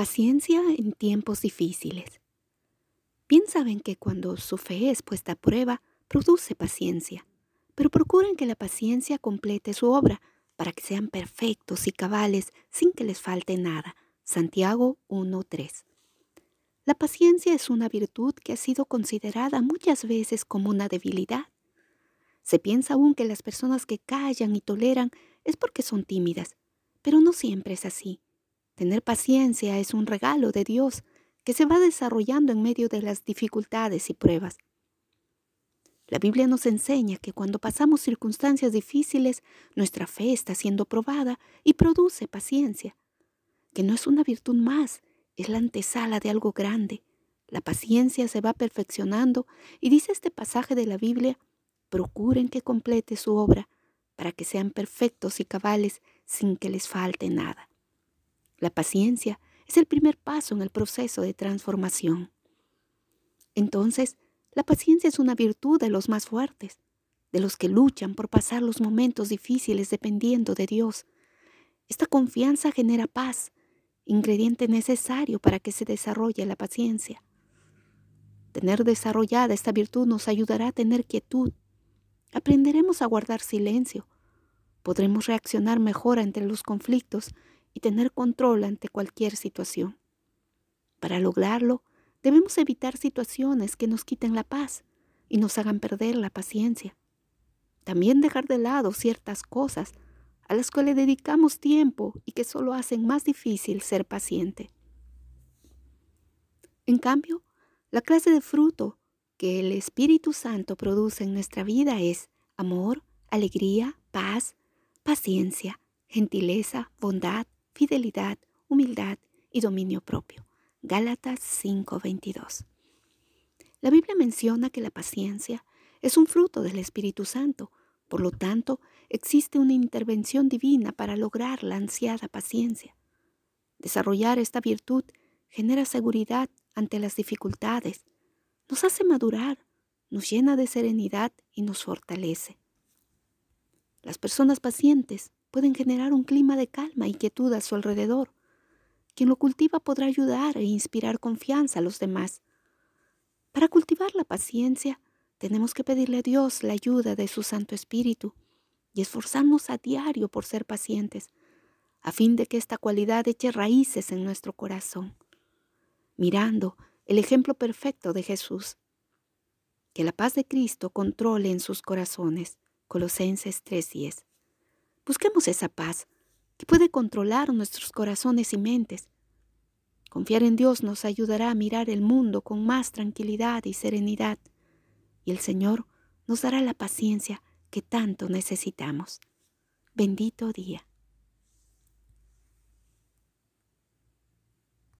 Paciencia en tiempos difíciles. Bien saben que cuando su fe es puesta a prueba, produce paciencia, pero procuren que la paciencia complete su obra para que sean perfectos y cabales sin que les falte nada. Santiago 1.3. La paciencia es una virtud que ha sido considerada muchas veces como una debilidad. Se piensa aún que las personas que callan y toleran es porque son tímidas, pero no siempre es así. Tener paciencia es un regalo de Dios que se va desarrollando en medio de las dificultades y pruebas. La Biblia nos enseña que cuando pasamos circunstancias difíciles, nuestra fe está siendo probada y produce paciencia, que no es una virtud más, es la antesala de algo grande. La paciencia se va perfeccionando y dice este pasaje de la Biblia, procuren que complete su obra para que sean perfectos y cabales sin que les falte nada. La paciencia es el primer paso en el proceso de transformación. Entonces, la paciencia es una virtud de los más fuertes, de los que luchan por pasar los momentos difíciles dependiendo de Dios. Esta confianza genera paz, ingrediente necesario para que se desarrolle la paciencia. Tener desarrollada esta virtud nos ayudará a tener quietud. Aprenderemos a guardar silencio. Podremos reaccionar mejor ante los conflictos y tener control ante cualquier situación. Para lograrlo, debemos evitar situaciones que nos quiten la paz y nos hagan perder la paciencia. También dejar de lado ciertas cosas a las que le dedicamos tiempo y que solo hacen más difícil ser paciente. En cambio, la clase de fruto que el Espíritu Santo produce en nuestra vida es amor, alegría, paz, paciencia, gentileza, bondad, fidelidad, humildad y dominio propio. Gálatas 5:22. La Biblia menciona que la paciencia es un fruto del Espíritu Santo, por lo tanto, existe una intervención divina para lograr la ansiada paciencia. Desarrollar esta virtud genera seguridad ante las dificultades, nos hace madurar, nos llena de serenidad y nos fortalece. Las personas pacientes pueden generar un clima de calma y quietud a su alrededor. Quien lo cultiva podrá ayudar e inspirar confianza a los demás. Para cultivar la paciencia, tenemos que pedirle a Dios la ayuda de su Santo Espíritu y esforzarnos a diario por ser pacientes, a fin de que esta cualidad eche raíces en nuestro corazón, mirando el ejemplo perfecto de Jesús. Que la paz de Cristo controle en sus corazones. Colosenses 3:10. Busquemos esa paz que puede controlar nuestros corazones y mentes. Confiar en Dios nos ayudará a mirar el mundo con más tranquilidad y serenidad, y el Señor nos dará la paciencia que tanto necesitamos. Bendito día.